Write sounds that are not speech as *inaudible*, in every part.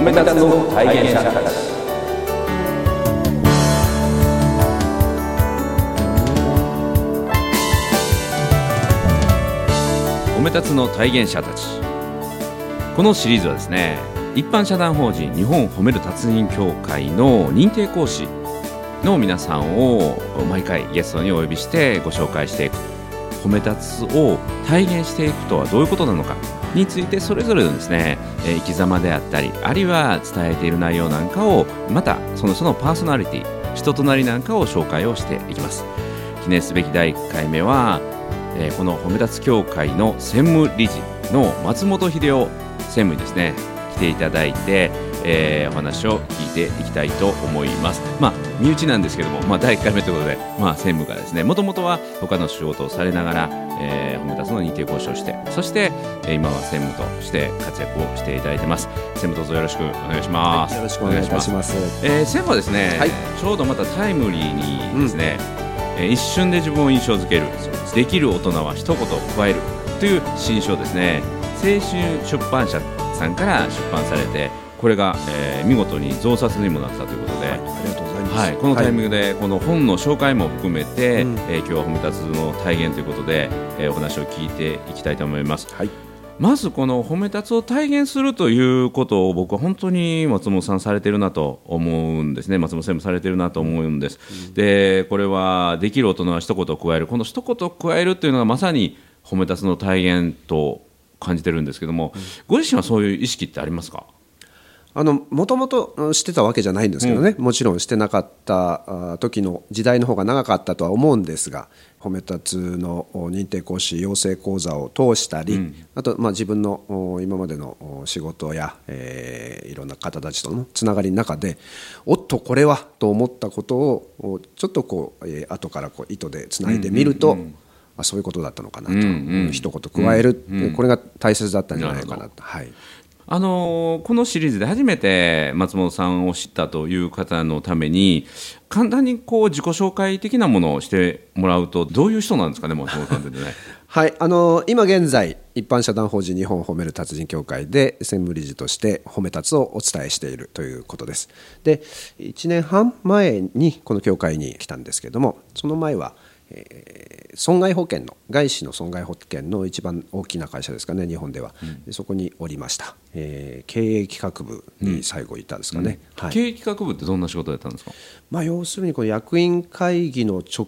褒め立つの体現者たち。褒め立つの体現者たち。このシリーズはですね一般社団法人日本褒める達人協会の認定講師の皆さんを毎回ゲストにお呼びしてご紹介していく褒め立つを体現していくとはどういうことなのかについてそれぞれのですね、え生き様であったりあるいは伝えている内容なんかをまたその人のパーソナリティ人となりなんかを紹介をしていきます。記念すべき第1回目は、えこの褒め立つ協会の専務理事の松本秀夫専務にですね来ていただいて、えーお話を聞いていきたいと思います。まあ身内なんですけども、まあ、第1回目ということで、まあ、専務がですねもともとは他の仕事をされながら、えー褒め立つの認定講師をしてそして、えー今は専務として活躍をしていただいてます。専務どうぞよろしくお願いします、よろしくお願いいたします。えー、専務はですね、はい。ちょうどまたタイムリーにですね、えー一瞬で自分を印象づけるできる大人は一言加えるという新書をですね。青春出版社さんから出版されてこれが、えー見事に増刷にもなったということで、ありがとうございます。はい、このタイミングでこの本の紹介も含めて、うん。えー今日は褒め立つの体現ということで、えーお話を聞いていきたいと思います。はい。まずこの褒め立つを体現するということを僕は本当に松本さんされてるなと思うんですね。松本専務されてるなと思うんです、でこれはできる大人は一言加える。この一言加えるというのがまさに褒め立つの体現と感じてるんですけども、ご自身はそういう意識ってありますか？もともとうんしてたわけじゃないんですけどね、もちろんしてなかったあ時の時代の方が長かったとは思うんですが褒め立つのお認定講師養成講座を通したり、あと、まあ、自分のお今までのお仕事や、えーいろんな方たちとのつながりの中でおっとこれはと思ったことをおちょっとこう、えー後からこう糸でつないでみると、あそういうことだったのかなと、うん一言加える、これが大切だったんじゃないかなと。はいあのこのシリーズで初めて松本さんを知ったという方のために簡単にこう自己紹介的なものをしてもらうとどういう人なんですかね松本さんってね。*laughs* はい、あの今現在一般社団法人日本褒める達人協会で専務理事として褒め立つをお伝えしているということですで1年半前にこの協会に来たんですけどもその前は、えー損害保険の外資の損害保険の一番大きな会社ですかね日本では、でそこにおりました、えー経営企画部に最後いたんですかね、はい。経営企画部ってどんな仕事だったんですか？まあ、要するにこの役員会議の直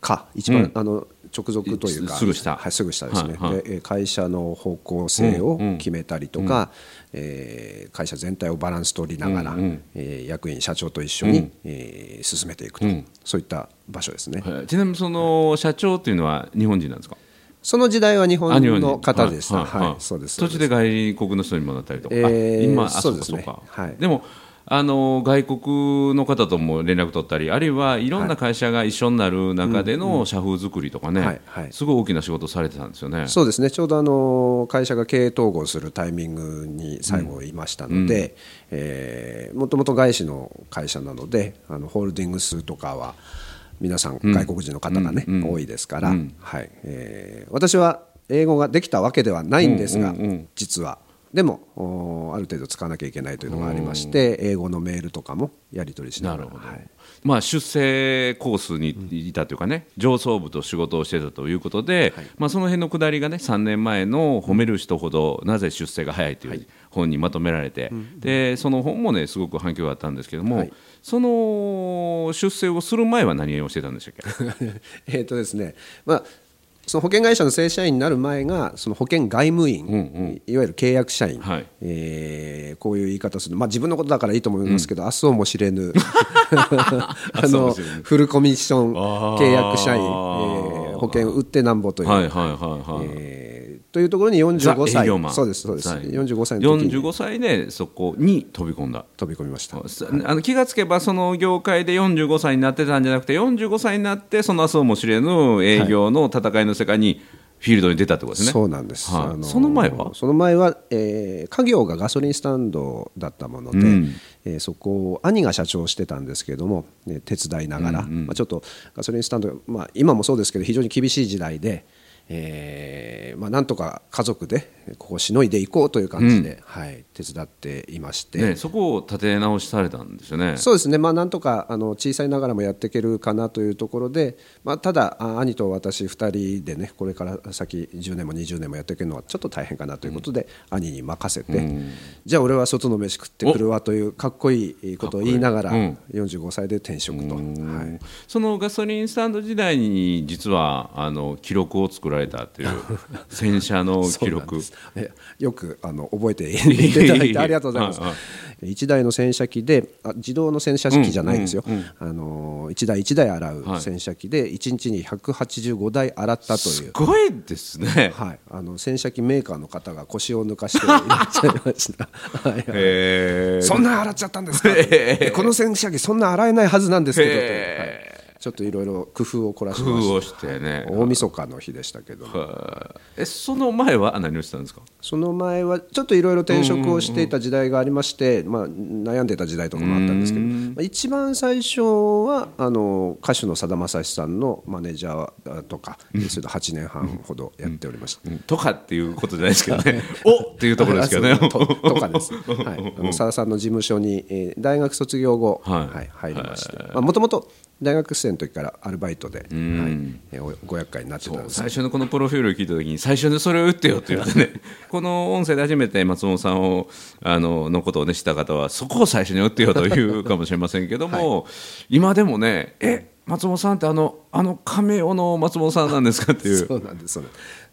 下一番、あの直属というかすすぐ下。はい、すぐ下ですね、はでえー会社の方向性を決めたりとか、えー会社全体をバランス取りながら、うえー役員社長と一緒に、うん。えー進めていくと、うん。そういった場所ですね、はい。ちなみにその社長っていうのは日本人なんですか？その時代は日本の方でした、はいそうです途中で外国の人にもなったりとか、えーあ今あそうですね。はい。でもあの外国の方とも連絡取ったりあるいはいろんな会社が一緒になる中での社風作りとかね、はいはい。すごい大きな仕事されてたんですよね。そうですね。ちょうどあの会社が経営統合するタイミングに最後いましたので、えーもともと外資の会社なのであのホールディングスとかは皆さん外国人の方がね、多いですから、はい。えー私は英語ができたわけではないんですが、実は。でもおある程度使わなきゃいけないというのがありまして英語のメールとかもやり取りしながら。なるほど、はい。まあ、出世コースにいたというかね、上層部と仕事をしてたということで、まあ、その辺のくだりがね3年前の「褒める人ほどなぜ出世が早い」という本にまとめられて、でその本もねすごく反響があったんですけども、はい。その出世をする前は何をしてたんでしたっけ？*laughs* えーとですねまあ、その保険会社の正社員になる前がその保険外務員、いわゆる契約社員、はい。えーこういう言い方する、まあ、自分のことだからいいと思いますけど、明日をも知れぬ。あのフルコミッション契約社員、えー保険売ってなんぼという、はいはいはいはい、えーというところに45ザ営歳そうですそうです。はい45歳の時に。45歳でそこに飛び込んだ。飛び込みました。さあの気がつけばその業界で45歳になってたんじゃなくて45歳になってその明日をも知れぬ営業の戦いの世界にフィールドに出たってことですね。そうなんです、はい。あのその前は？その前は、えー家業がガソリンスタンドだったもので、うん。えーそこを兄が社長をしてたんですけれども、ね手伝いながら、まあ、ちょっとガソリンスタンド、まあ、今もそうですけど非常に厳しい時代で、えーまあ、なんとか家族でここをしのいでいこうという感じで、はい、手伝っていまして、ね、そこを立て直しされたんですよね。そうですね、まあ、なんとかあの小さいながらもやっていけるかなというところで、まあ、ただ、あ兄と私2人でね、これから先10年も20年もやっていけるのはちょっと大変かなということで、兄に任せて、じゃあ俺は外の飯食ってくるわというかっこいいことを言いながら、いい45歳で転職と。はい。そのガソリンスタンド時代に実はあの記録を作られたという洗車の記録。えよくあの覚えていただいて *laughs* ありがとうございます。はいは。1台の洗車機であ自動の洗車機じゃないですよ、あの1台1台洗う洗車機で1日に185台洗ったという。すごいですね。はい、あの洗車機メーカーの方が腰を抜かしていらっしゃいました。*laughs* はいはい。へー。そんな洗っちゃったんですか？えこの洗車機そんな洗えないはずなんですけどという、へはいちょっといろいろ工夫を凝らし工ました。夫をしてね。大晦日の日でしたけど、えその前は何をしてたんですか？その前はちょっといろいろ転職をしていた時代がありまして、まあ、悩んでた時代とかもあったんですけど、まあ一番最初はあの歌手のさだまさしさんのマネージャーとか、それで8年半ほどやっておりました。うんとかっていうことじゃないですけどね。*laughs* おっていうところですけどね。ととかです。*laughs* はい。さださんの事務所に、えー大学卒業後、ははいい、入りまして、まあもともと大学生の時からアルバイトで、はい、えーおご厄介になってたんです。最初のこのプロフィールを聞いた時に最初にそれを打ってよって言ってね *laughs* この音声で初めて松本さんをあののことをね知った方はそこを最初に打ってよというかもしれませんけども、*laughs* 今でもねえ松本さんってあのあの亀尾の松本さんなんですかっていう。*laughs* そうなんです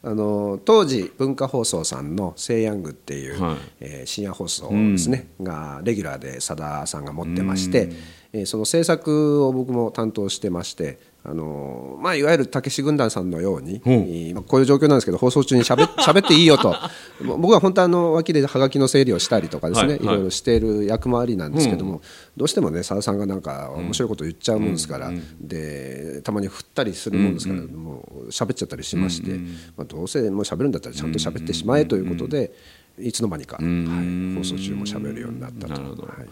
あの当時文化放送さんの「セイヤング」っていう、はい。えー深夜放送ですね、がレギュラーでさださんが持ってまして、えーその制作を僕も担当してましてあのまあ、いわゆるたけし軍団さんのように、う。んこういう状況なんですけど放送中にしゃべ喋っていいよと。も僕は本当はあの脇ではがきの整理をしたりとかですね、はいい。ろいろしている役回りなんですけども、どうしてもねさださんがなんか面白いこと言っちゃうもんですから、でたまに振ったりするもんですから、もう喋っちゃったりしまして、まあ、どうせもう喋るんだったらちゃんと喋ってしまえということで、いつの間にか、はい、放送中も喋るようになったと。なるほど。はい。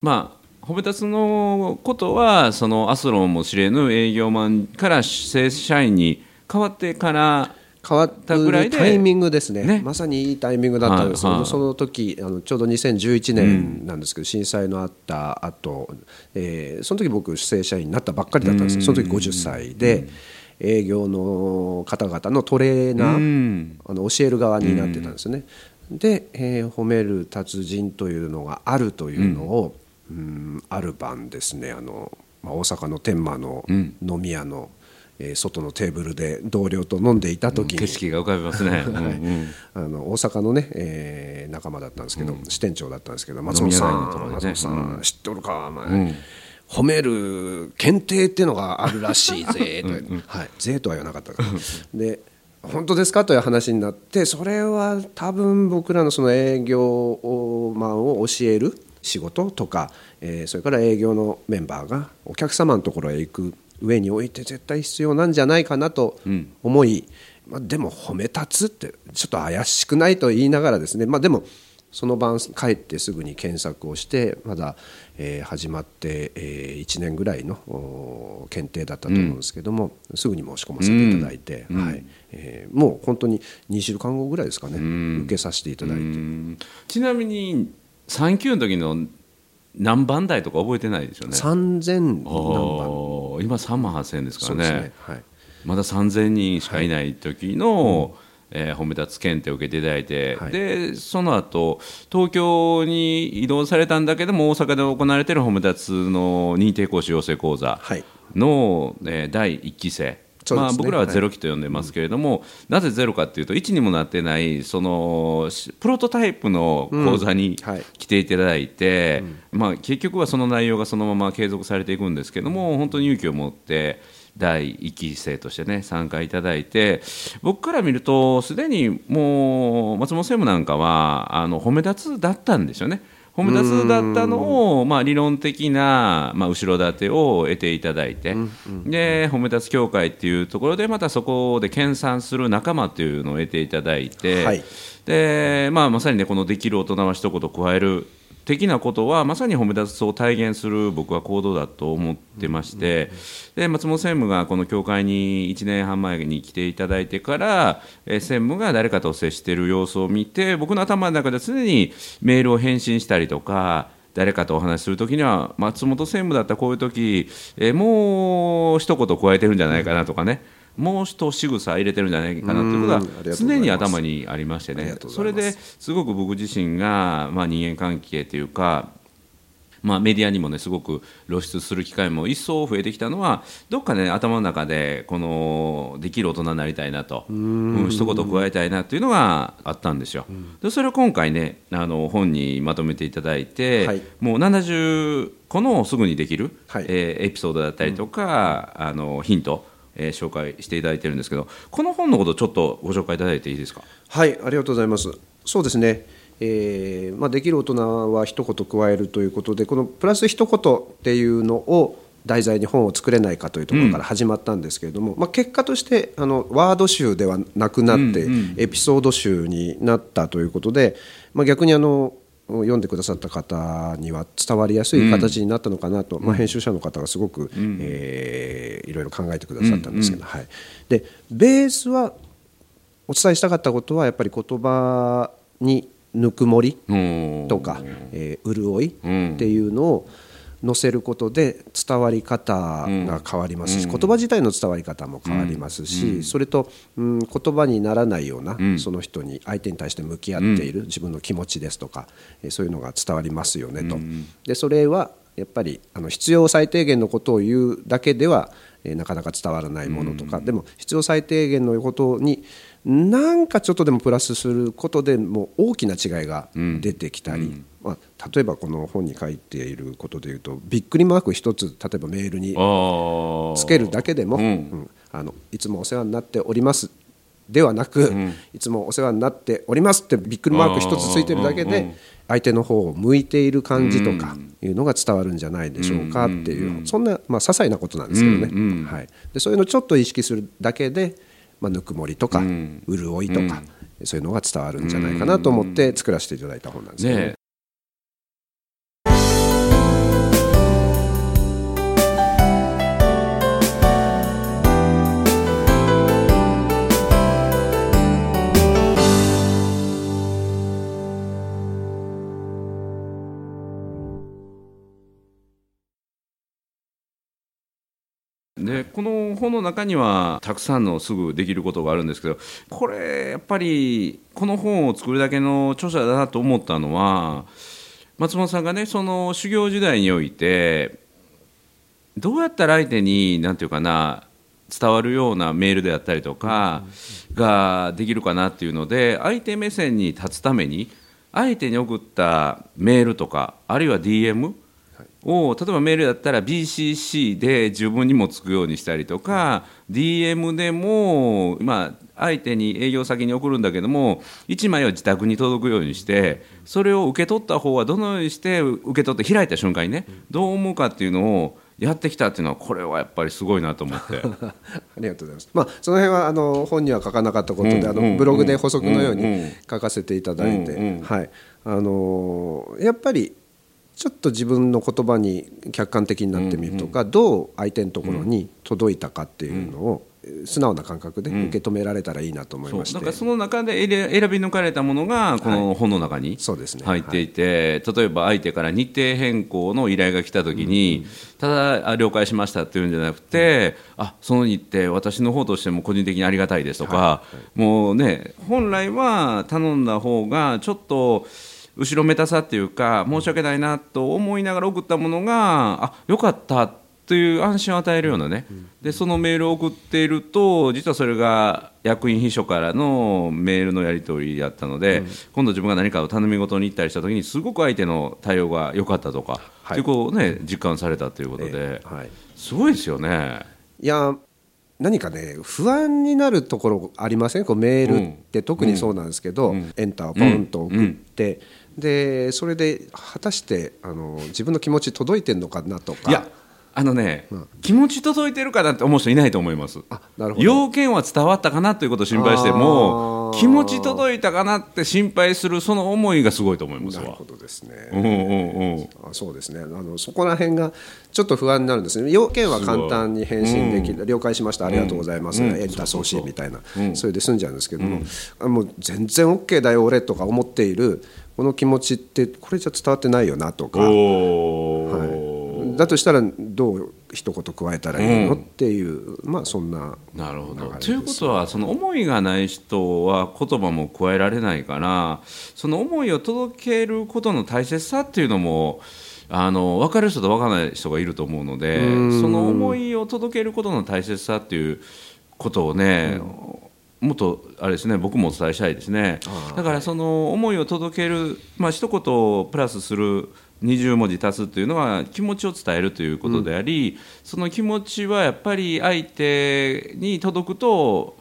まあ褒め立つのことはそのアスロンも知れぬ営業マンから正社員に変わってから変わったぐらいでタイミングですね。ね。まさにいいタイミングだったんですはいはいその時あのちょうど2011年なんですけど、震災のあった後、えーその時僕正社員になったばっかりだったんですその時50歳で、営業の方々のトレーナー、うん。あの教える側になってたんですよね。で、えー褒める達人というのがあるというのを、うん。ある晩ですね。あの、まあ、大阪の天満の飲み屋の、えー外のテーブルで同僚と飲んでいた時に、景色が浮かびますね。う *laughs* んうん。あの大阪のね、えー仲間だったんですけど、支店長だったんですけど松本さん松本さん、知っておるか、お前。褒める検定っていうのがあるらしいぜ。と、*laughs* はい、ぜとは言わなかったからで本当ですかという話になってそれは多分僕らのその営業マンを教える仕事とか、えーそれから営業のメンバーがお客様のところへ行く上において絶対必要なんじゃないかなと思い、まあ、でも褒め立つってちょっと怪しくないと言いながらですね、まあ、でもその晩帰ってすぐに検索をしてまだ、えー始まって、え1年ぐらいのお検定だったと思うんですけども、すぐに申し込ませていただいて、はい。えーもう本当に2週間後ぐらいですかね、受けさせていただいて。うん。ちなみに3級の時の何番台とか覚えてないですよね。3000何番。今3万8000円ですからね。ね、はい、まだ3000人しかいない時の、えー褒め立つ検定を受けていただいて、はい。でその後東京に移動されたんだけども大阪で行われている褒め立つの認定講師養成講座はい。の、えー第1期生、ね。まあ、僕らははい。ゼロ期と呼んでますけれども、なぜゼロかっていうと1にもなってないそのしプロトタイプの講座にうん。はい。来ていただいて、まあ、結局はその内容がそのまま継続されていくんですけども本当に勇気を持って第1期生としてね参加いただいて僕から見るとすでにもう松本専務なんかはあの褒め立つだったんですよね。褒め立つだったのを、まあ、理論的な、まあ、後ろ盾を得ていただいて、で褒め立つ協会っていうところでまたそこで研鑽する仲間っていうのを得ていただいて、はい。で、まあ、まさにねこの「できる大人は一言加える」的なことはまさに褒め立つを体現する僕は行動だと思ってまして、で松本専務がこの教会に1年半前に来ていただいてから、え専務が誰かと接している様子を見て僕の頭の中で常にメールを返信したりとか誰かとお話しするときには松本専務だったらこういう時、えもう一言加えてるんじゃないかなとかね、もう一仕草入れてるんじゃないかなということが常に頭にありましてね。それですごく僕自身が、まあ、人間関係というかまあ、メディアにもねすごく露出する機会も一層増えてきたのはどっかね頭の中でこのできる大人になりたいなと、うん、一言加えたいなというのがあったんですよ。でそれを今回ねあの本にまとめていただいて、はい、もう70個のすぐにできる、はい、えー、エピソードだったりとか、うん、あのヒントえー、紹介していただいてるんですけどこの本のことちょっとご紹介いただいていいですか？はいありがとうございます。そうですね。えーまあ、できる大人は一言加えるということでこのプラス一言っていうのを題材に本を作れないかというところから始まったんですけれども、うん、まあ、結果としてあのワード集ではなくなって、エピソード集になったということで、まあ、逆にあの読んでくださった方には伝わりやすい形になったのかなと、うん、まあ、編集者の方がすごく、うん、えー、いろいろ考えてくださったんですけど、うんうん、はい、でベースはお伝えしたかったことはやっぱり言葉にぬくもりとか、えー、潤いっていうのを載せることで伝わり方が変わりますし、言葉自体の伝わり方も変わりますし、それと、うん、言葉にならないような、その人に相手に対して向き合っている自分の気持ちですとか、えそういうのが伝わりますよねと。でそれはやっぱりあの必要最低限のことを言うだけでは、えなかなか伝わらないものとか、でも必要最低限のことになんかちょっとでもプラスすることでも大きな違いが出てきたり、うん、まあ、例えばこの本に書いていることでいうとびっくりマーク一つ例えばメールにつけるだけでも、うん、あのいつもお世話になっておりますではなく、うん、いつもお世話になっておりますってびっくりマーク一つついてるだけで相手の方を向いている感じとかいうのが伝わるんじゃないでしょうかっていうそんな、まあ、些細なことなんですけどね、はい、でそういうのをちょっと意識するだけでまあ、ぬくもりとか、潤いとか、そういうのが伝わるんじゃないかなと思って作らせていただいた本なんですね。この本の中にはたくさんのすぐできることがあるんですけどこれやっぱりこの本を作るだけの著者だなと思ったのは松本さんがねその修行時代においてどうやったら相手に何て言うかな伝わるようなメールであったりとかができるかなっていうので相手目線に立つために相手に送ったメールとかあるいは DM を例えばメールだったら BCC で自分にもつくようにしたりとか DM でも、まあ、相手に営業先に送るんだけども1枚は自宅に届くようにしてそれを受け取った方はどのようにして受け取って開いた瞬間にねどう思うかっていうのをやってきたっていうのはこれはやっぱりすごいなと思って。*laughs* ありがとうございます、まあ、その辺はあの本には書かなかったことで、あのブログで補足のように書かせていただいて、はい、あのやっぱりちょっと自分の言葉に客観的になってみるとか、どう相手のところに届いたかっていうのを、素直な感覚で受け止められたらいいなと思いまして、う。ん、そその中で選び抜かれたものがこの本の中に入っていて、例えば相手から日程変更の依頼が来た時に、ただ了解しましたっていうんじゃなくて、あその日程私の方としても個人的にありがたいですとか、もうね本来は頼んだ方がちょっと後ろめたさっていうか申し訳ないなと思いながら送ったものがあよかったという安心を与えるようなね。でそのメールを送っていると実はそれが役員秘書からのメールのやり取りだったので、うん、今度自分が何かを頼み事に行ったりした時にすごく相手の対応が良かったとか、はい、いうこうね実感されたということで、えーはい、すごいですよね。いや何かね不安になるところありません？こうメールって特にそうなんですけど、うん、エンターをポンと送って、でそれで果たしてあの自分の気持ち届いてるのかなとか。いやあのね、気持ち届いてるかなって思う人いないと思います。あなるほど。要件は伝わったかなということを心配しても気持ち届いたかなって心配するその思いがすごいと思いますわ。なるほどですね、うんうんうん。あそうですね。あのそこら辺がちょっと不安になるんですね。要件は簡単に返信できる、了解しました。ありがとうございます、やりた送信みたいな、それで済んじゃうんですけども、あもう全然 OK だよ俺とか思っているこの気持ちってこれじゃ伝わってないよなとか、おー。だとしたらどう一言加えたらいいの、っていうまあそんななるほど。ということはその思いがない人は言葉も加えられないからその思いを届けることの大切さっていうのもあの分かる人と分からない人がいると思うのでその思いを届けることの大切さっていうことをね、もっとあれですね僕もお伝えしたいですね。だからその思いを届けるまあ一言プラスする20文字足すというのは気持ちを伝えるということであり、その気持ちはやっぱり相手に届くと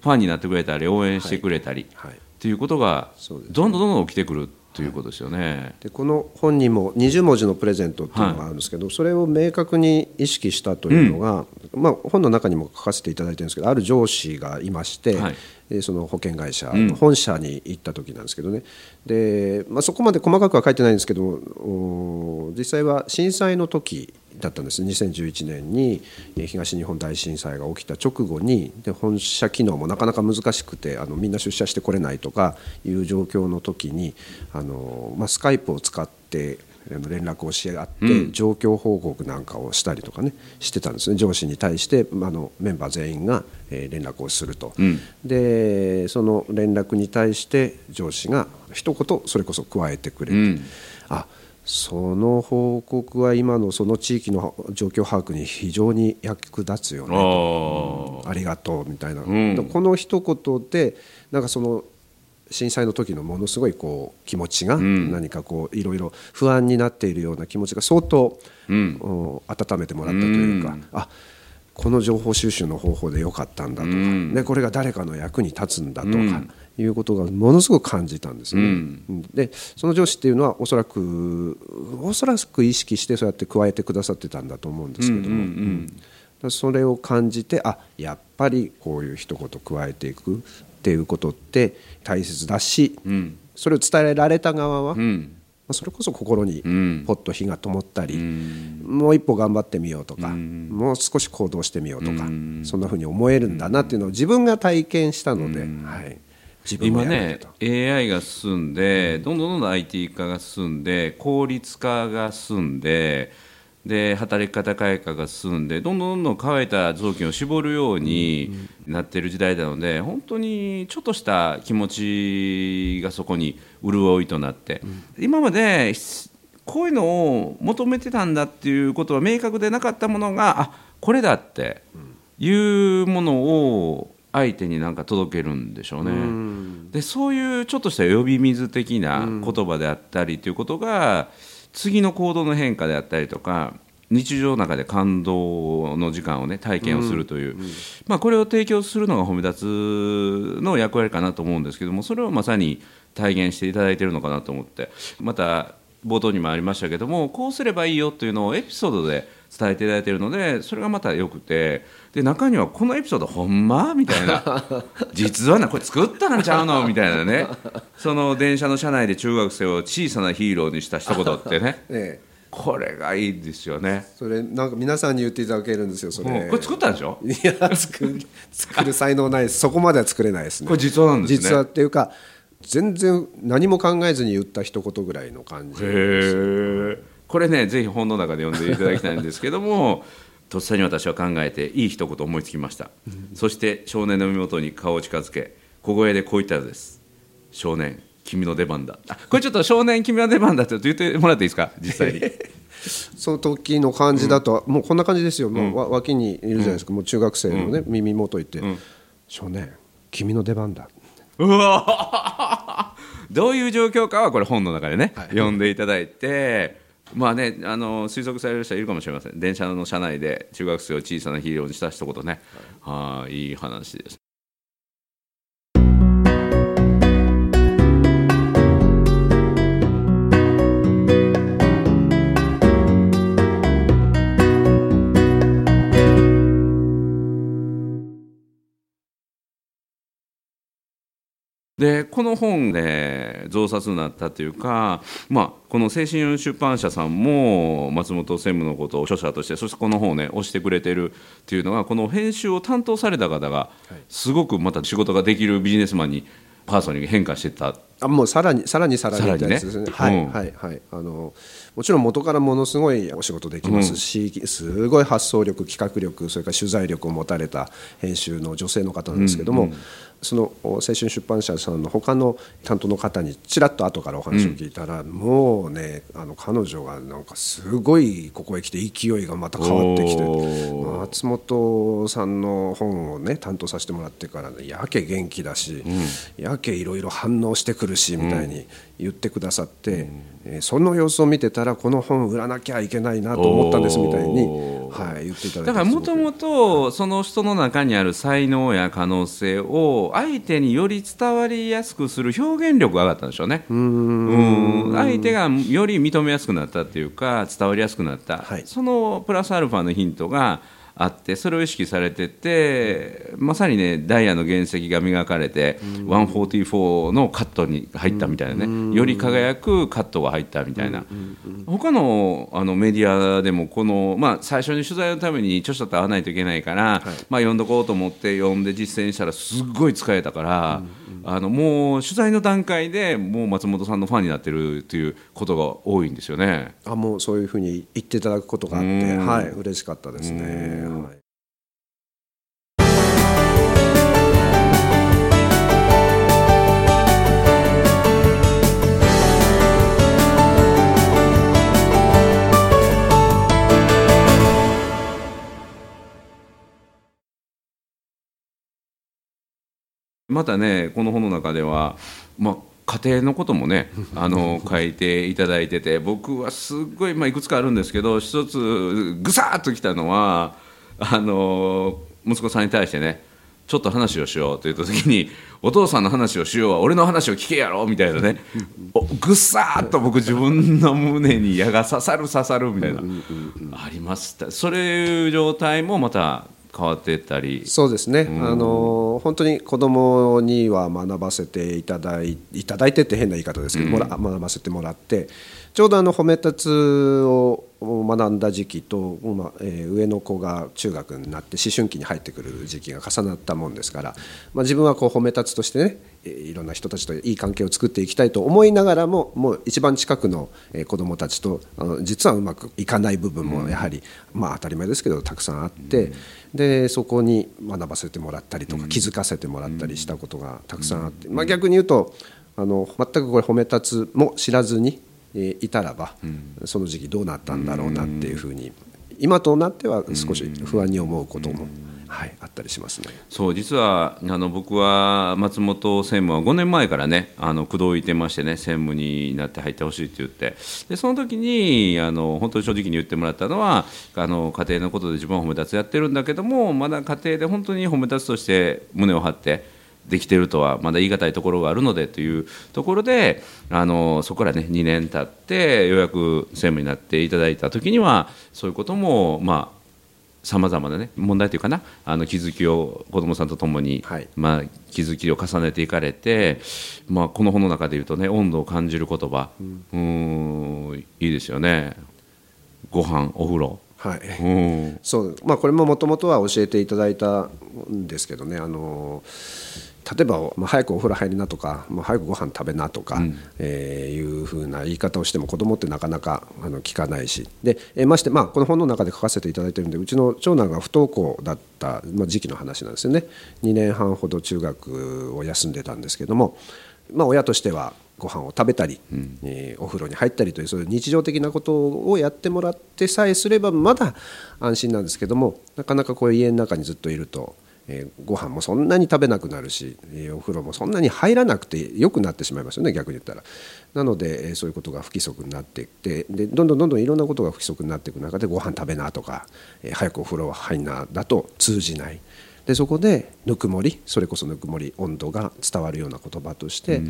ファンになってくれたり応援してくれたり、はい。っていうことがどんどんどんどん起きてくるということですよね。でこの本にも20文字のプレゼントっていうのがあるんですけど、それを明確に意識したというのが、まあ、本の中にも書かせていただいてるんですけどある上司がいまして、はい。でその保険会社の本社に行った時なんですけどね、でまあ、そこまで細かくは書いてないんですけどお実際は震災の時だったんです。2011年にえー東日本大震災が起きた直後にで本社機能もなかなか難しくてあのみんな出社してこれないとかいう状況の時にあの、まあ、スカイプを使って連絡をし合って、状況報告なんかをしたりとかねしてたんですね。上司に対して、まあ、あのメンバー全員が、えー連絡をすると、でその連絡に対して上司が一言それこそ加えてくれて、うん。あその報告は今のその地域の状況把握に非常に役立つよね。あありがとうみたいな、ん。この一言でなんかその震災の時のものすごいこう気持ちがん。何かこういろいろ不安になっているような気持ちが相当、うん。お温めてもらったというか、あこの情報収集の方法でよかったんだとか、ん。でこれが誰かの役に立つんだとか、いうことがものすごく感じたんですね。うん。でその上司っていうのはおそらくおそらく意識してそうやって加えてくださってたんだと思うんですけども、うんうんうんうん。それを感じてあやっぱりこういう一言加えていくっていうことって大切だし、うん。それを伝えられた側は、まうん。あそれこそ心にうん。ポッと火が灯ったり、うん。もう一歩頑張ってみようとか、ん。もう少し行動してみようとか、うん。そんなふうに思えるんだなっていうのを自分が体験したので、はい、今ね。AI が進んでどんどんどんどん IT 化が進んで効率化が進んでで働き方改革が進んでどんどんどんどん乾いた雑巾を絞るようになっている時代なので本当にちょっとした気持ちがそこに潤いとなって、今までこういうのを求めてたんだっていうことは明確でなかったものがあこれだっていうものを相手になんか届けるんでしょうね。でそういうちょっとした呼び水的な言葉であったりということが、次の行動の変化であったりとか日常の中で感動の時間をね体験をするという、まあ、これを提供するのが褒め立つの役割かなと思うんですけどもそれをまさに体現していただいているのかなと思って。また冒頭にもありましたけどもこうすればいいよというのをエピソードで伝えていただいているのでそれがまたよくてで中にはこのエピソードほんま？みたいな。*laughs* 実はなこれ作ったんちゃうの？みたいなね。その電車の車内で中学生を小さなヒーローにした一言ってね。*laughs* ええ。これがいいですよね。それなんか皆さんに言っていただけるんですよそれ、うん。これ作ったんでしょ？いや作る作る才能ないです。そこまでは作れないですね。これ実話なんですね。実はっていうか全然何も考えずに言った一言ぐらいの感じへえこれねぜひ本の中で読んでいただきたいんですけども *laughs* とっさに私は考えていい一言思いつきました、そして少年の身元に顔を近づけ小声でこう言ったのです。少年君の出番だ。あこれちょっと少年君の出番だって言ってもらっていいですか？実際に。*laughs* その時の感じだと、もうこんな感じですよ、もうわ脇にいるじゃないですか、もう中学生のね、耳元行って、少年君の出番だうわどういう状況かはこれ本の中でね、読んでいただいてまあねあの推測される人はいるかもしれません。電車の車内で中学生を小さなヒーローにした一言ね、はい、いい話ですでこの本で増刷になったというか、まあ、この精神出版社さんも松本専務のことを著者としてそしてこの本をね押してくれてるっていうのがこの編集を担当された方がすごくまた仕事ができるビジネスマンにパーソナに変化してた。あもうさらにさらにさらにみたいですね。ねはい、うん。はいはい。あのもちろん元からものすごいお仕事できますし、すごい発想力企画力それから取材力を持たれた編集の女性の方なんですけども、その青春出版社さんの他の担当の方にちらっと後からお話を聞いたら、もうねあの彼女がなんかすごいここへ来て勢いがまた変わってきてお松本さんの本をね担当させてもらってから、ね、やけ元気だし、やけいろいろ反応してくるしみたいに言ってくださって、えーその様子を見てたらこの本売らなきゃいけないなと思ったんですみたいに、おはい、言っていただいてだからもともとその人の中にある才能や可能性を相手により伝わりやすくする表現力が上がったんでしょうね。うん。相手がより認めやすくなったっていうか伝わりやすくなった、はい。そのプラスアルファのヒントがあってそれを意識されててまさにねダイヤの原石が磨かれて144のカットに入ったみたいなね。より輝くカットが入ったみたいな。他のあのメディアでもこの、まあ、最初に取材のために著者と会わないといけないから、まあ、読んどこうと思って読んで実践したらすっごい使えたから、あのもう取材の段階でもう松本さんのファンになってるということが多いんですよね。あもうそういうふうに言っていただくことがあって、うんはい、嬉しかったですね。はいまたねこの本の中では、まあ、家庭のこともね *laughs* あの書いていただいてて僕はすっごい、まあ、いくつかあるんですけど一つぐさっときたのはあの息子さんに対してねちょっと話をしようと言った時にお父さんの話をしようは俺の話を聞けやろみたいなね。おぐさっと僕自分の胸に矢が刺さる刺さるみたいな。ありましたそういう状態もまた変わってたり。そうですね、あの本当に子どもには学ばせていただいいただいてって変な言い方ですけど、もら学ばせてもらってちょうどあの褒め立つを学んだ時期と、まあえー上の子が中学になって思春期に入ってくる時期が重なったもんですから、まあ、自分はこう褒め立つとしてねえーいろんな人たちといい関係を作っていきたいと思いながらももう一番近くのえー子どもたちとあの実はうまくいかない部分もやはり、まあ、当たり前ですけどたくさんあって、でそこに学ばせてもらったりとか気づかせてもらったりしたことがたくさんあって、まあ、逆に言うとあの全くこれ褒め立つも知らずに、えーいたらば、その時期どうなったんだろうなっていうふうに今となっては少し不安に思うことも、はい、あったりしますね。そう実はあの僕は松本専務は5年前からねあの口説いてましてね専務になって入ってほしいって言って。でその時にあの本当に正直に言ってもらったのはあの家庭のことで自分は褒め立つやってるんだけどもまだ家庭で本当に褒め立つとして胸を張ってできてるとはまだ言い難いところがあるのでというところであのそこからね2年経ってようやく専務になっていただいた時にはそういうこともまあさまざまな、ね、問題というかなあの気づきを子どもさんと共に、はい。まあ、気づきを重ねていかれて、まあ、この本の中でいうとね温度を感じる言葉。うーんいいですよね。ご飯お風呂。はい。うん。そう。まあ、これももともとは教えていただいたんですけどねあの例えば、まあ、早くお風呂入りなとか、まあ、早くご飯食べなとか、えーいうふうな言い方をしても子供ってなかなかあの聞かないし。で、えーまして、まあ、この本の中で書かせていただいてるんでうちの長男が不登校だった、まあ、時期の話なんですよね。2年半ほど中学を休んでたんですけども、まあ、親としてはご飯を食べたり、えーお風呂に入ったりというそういう日常的なことをやってもらってさえすればまだ安心なんですけどもなかなかこう家の中にずっといると、えーご飯もそんなに食べなくなるし、えーお風呂もそんなに入らなくてよくなってしまいますよね逆に言ったら。なので、えーそういうことが不規則になっていってでどんどんどんどんいろんなことが不規則になっていく中でご飯食べなとか、えー早くお風呂入んなだと通じない。でそこでぬくもりそれこそぬくもり温度が伝わるような言葉として、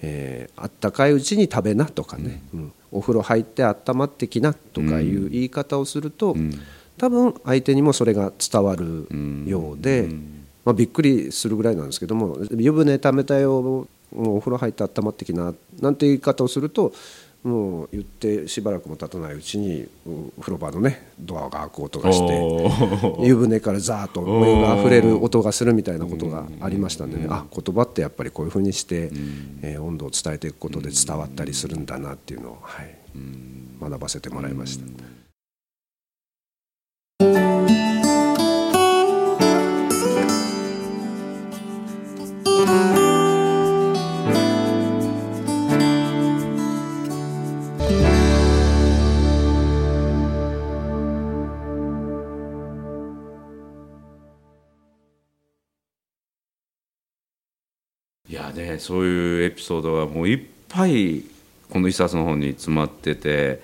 えーあったかいうちに食べなとかね、うん。お風呂入って温まってきなとかいう言い方をすると、多分相手にもそれが伝わるようで、まあ、びっくりするぐらいなんですけども湯船ためたよもうお風呂入って温まってきななんて言い方をするともう言ってしばらくも経たないうちにうん風呂場のねドアが開く音がして湯船からザーッとお湯が溢れる音がするみたいなことがありましたんでね。あ言葉ってやっぱりこういうふうにして、えー温度を伝えていくことで伝わったりするんだなっていうのを、はい、学ばせてもらいました。そういうエピソードがもういっぱいこの一冊の本に詰まってて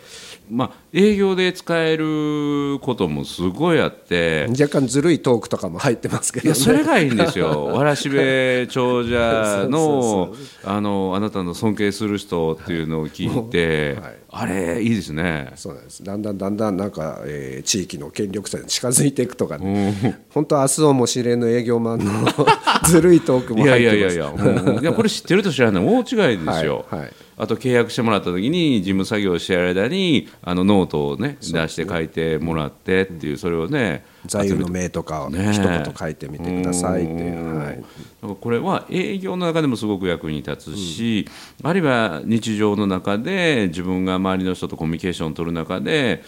まあ営業で使えることもすごいあって若干ずるいトークとかも入ってますけどね。いやそれがいいんですよ。*laughs* わらしべ長者の *laughs* あのあなたの尊敬する人っていうのを聞いて、はいあれいいですね。そうなんです。だんだんだんだんなんか、えー地域の権力者に近づいていくとかね、本当、明日をも知れぬ営業マンの *laughs* ずるいトークもいや入ってます。いやいやいや、うん。いやこれ知ってると知らない。大違いですよ、はいはい。あと契約してもらった時に事務作業をしてやる間にあのノートをね出して書いてもらってっていうそれをね座右の銘とかをね一言書いてみてくださいっていう、はい、だからこれは営業の中でもすごく役に立つし、あるいは日常の中で自分が周りの人とコミュニケーションを取る中で、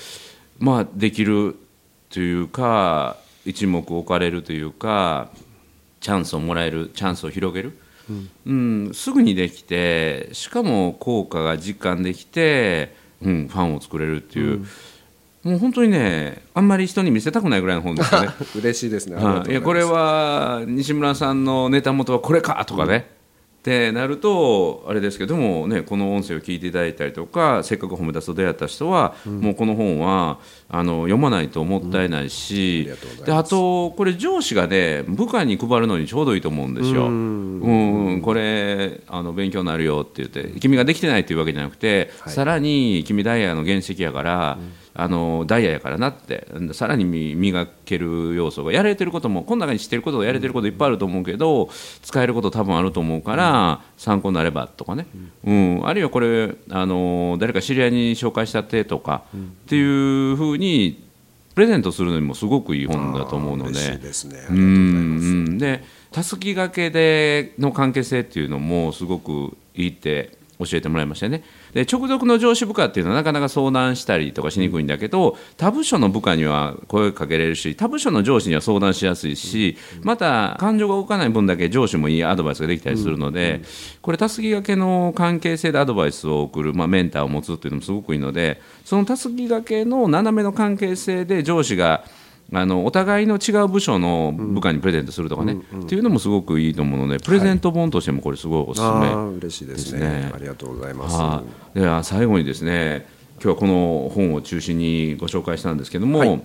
まあ、できるというか一目置かれるというかチャンスをもらえるチャンスを広げる、うん。すぐにできてしかも効果が実感できて、うん、ファンを作れるっていう、もう本当にねあんまり人に見せたくないぐらいの本ですよね。*laughs* 嬉しいですね、い。いやこれは西村さんのネタ元はこれかとかね、ってなるとあれですけどでもねこの音声を聞いていただいたりとかせっかく褒め出すと出会った人は、もうこの本はあの読まないともったいないし、うん。あであとこれ上司がね部下に配るのにちょうどいいと思うんですよ。うん。これあの勉強になるよって言って君ができてないっていうわけじゃなくて、はい。さらに君ダイヤの原石やから、あのダイヤやからなって。さらにみ磨ける要素がやれてることもこの中に知ってることがやれてることいっぱいあると思うけど使えること多分あると思うから、参考になればとかね、うん。あるいはこれあの誰か知り合いに紹介したってとか、っていうふうにプレゼントするのにもすごくいい本だと思うので。でたすき掛けでの関係性っていうのもすごくいいって教えてもらいましたよねで直属の上司部下っていうのはなかなか相談したりとかしにくいんだけど他部署の部下には声かけれるし他部署の上司には相談しやすいしまた感情が動かない分だけ上司もいいアドバイスができたりするのでこれたすき掛けの関係性でアドバイスを送る、まあ、メンターを持つっていうのもすごくいいのでそのたすき掛けの斜めの関係性で上司があのお互いの違う部署の部下にプレゼントするとかね、っていうのもすごくいいと思うのでプレゼント本としてもこれすごいおすすめ、ああ嬉しいですね。ありがとうございます。はい。では最後にですね今日はこの本を中心にご紹介したんですけども、はい。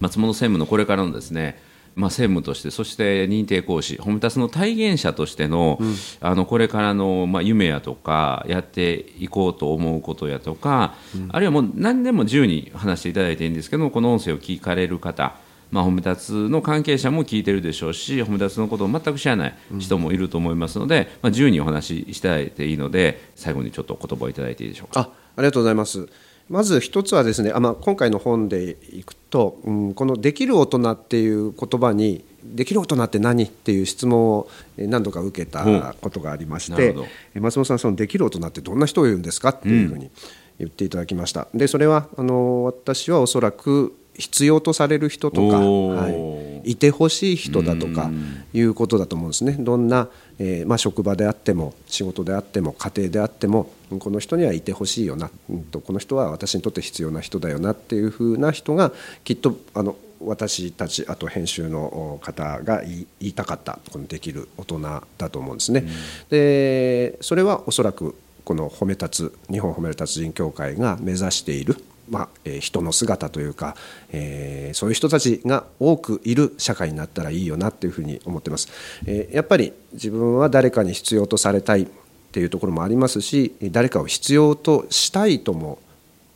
松本専務のこれからのですねまあ、専務としてそして認定講師褒めたつの体現者としての,、あのこれからの、まあ、夢やとかやっていこうと思うことやとか、あるいはもう何でも自由に話していただいていいんですけどもこの音声を聞かれる方まあ、褒め立つの関係者も聞いてるでしょうし褒め立つのことを全く知らない人もいると思いますので、まあ、自由にお話ししていただいていいので最後にちょっと言葉をいただいていいでしょうか。あありがとうございます。まず一つはですね、あまあ、今回の本でいくと、うん、この「できる大人」っていう言葉に「できる大人って何?」っていう質問をえ何度か受けたことがありましてなるほどえ松本さんその「できる大人ってどんな人を言うんですか?」っていうふうに言っていただきました。でそれはあの私はおそらく必要とされる人とか、はい、いてほしい人だとかいうことだと思うんですね。どんな、えーまあ、職場であっても仕事であっても家庭であってもこの人にはいてほしいよな、うんとこの人は私にとって必要な人だよなっていうふうな人がきっとあの私たちあと編集の方が言いたかったこのできる大人だと思うんですね。でそれはおそらくこの褒め立つ日本褒める達人協会が目指しているまあえー人の姿というか、えーそういう人たちが多くいる社会になったらいいよなっていうふうに思ってます。えーやっぱり自分は誰かに必要とされたいっていうところもありますし誰かを必要としたいとも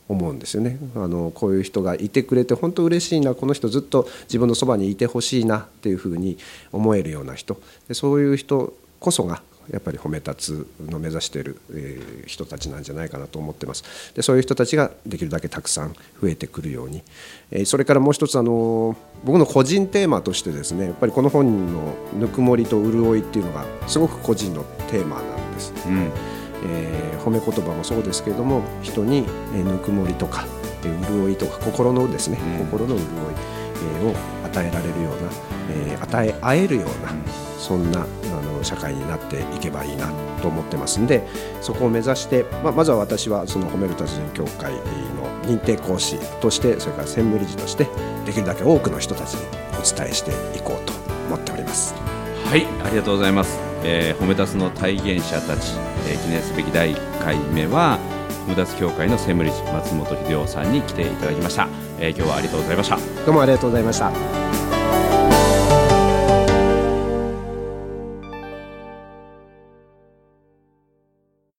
思うんですよねあのこういう人がいてくれて本当嬉しいなこの人ずっと自分のそばにいてほしいなっていうふうに思えるような人でそういう人こそがやっぱり褒め立つの目指している、えー人たちなんじゃないかなと思ってます。でそういう人たちができるだけたくさん増えてくるように、えーそれからもう一つあの僕の個人テーマとしてですねやっぱりこの本の「ぬくもりと潤い」っていうのがすごく個人のテーマなんです、うん。えー褒め言葉もそうですけれども人に、えーぬくもりとか、えー潤いとか心のですね、うん。心の潤い、えーを与えられるような、えー与え合えるようなそんなあの社会になっていけばいいなと思ってますんでそこを目指して、まあ、まずは私はその褒める達人協会の認定講師としてそれから専務理事としてできるだけ多くの人たちにお伝えしていこうと思っております。はいありがとうございます、えー褒め立つの体現者たち、えー記念すべき第1回目は褒め立つ協会の専務理事松本秀夫さんに来ていただきました、えー今日はありがとうございましたどうもありがとうございました。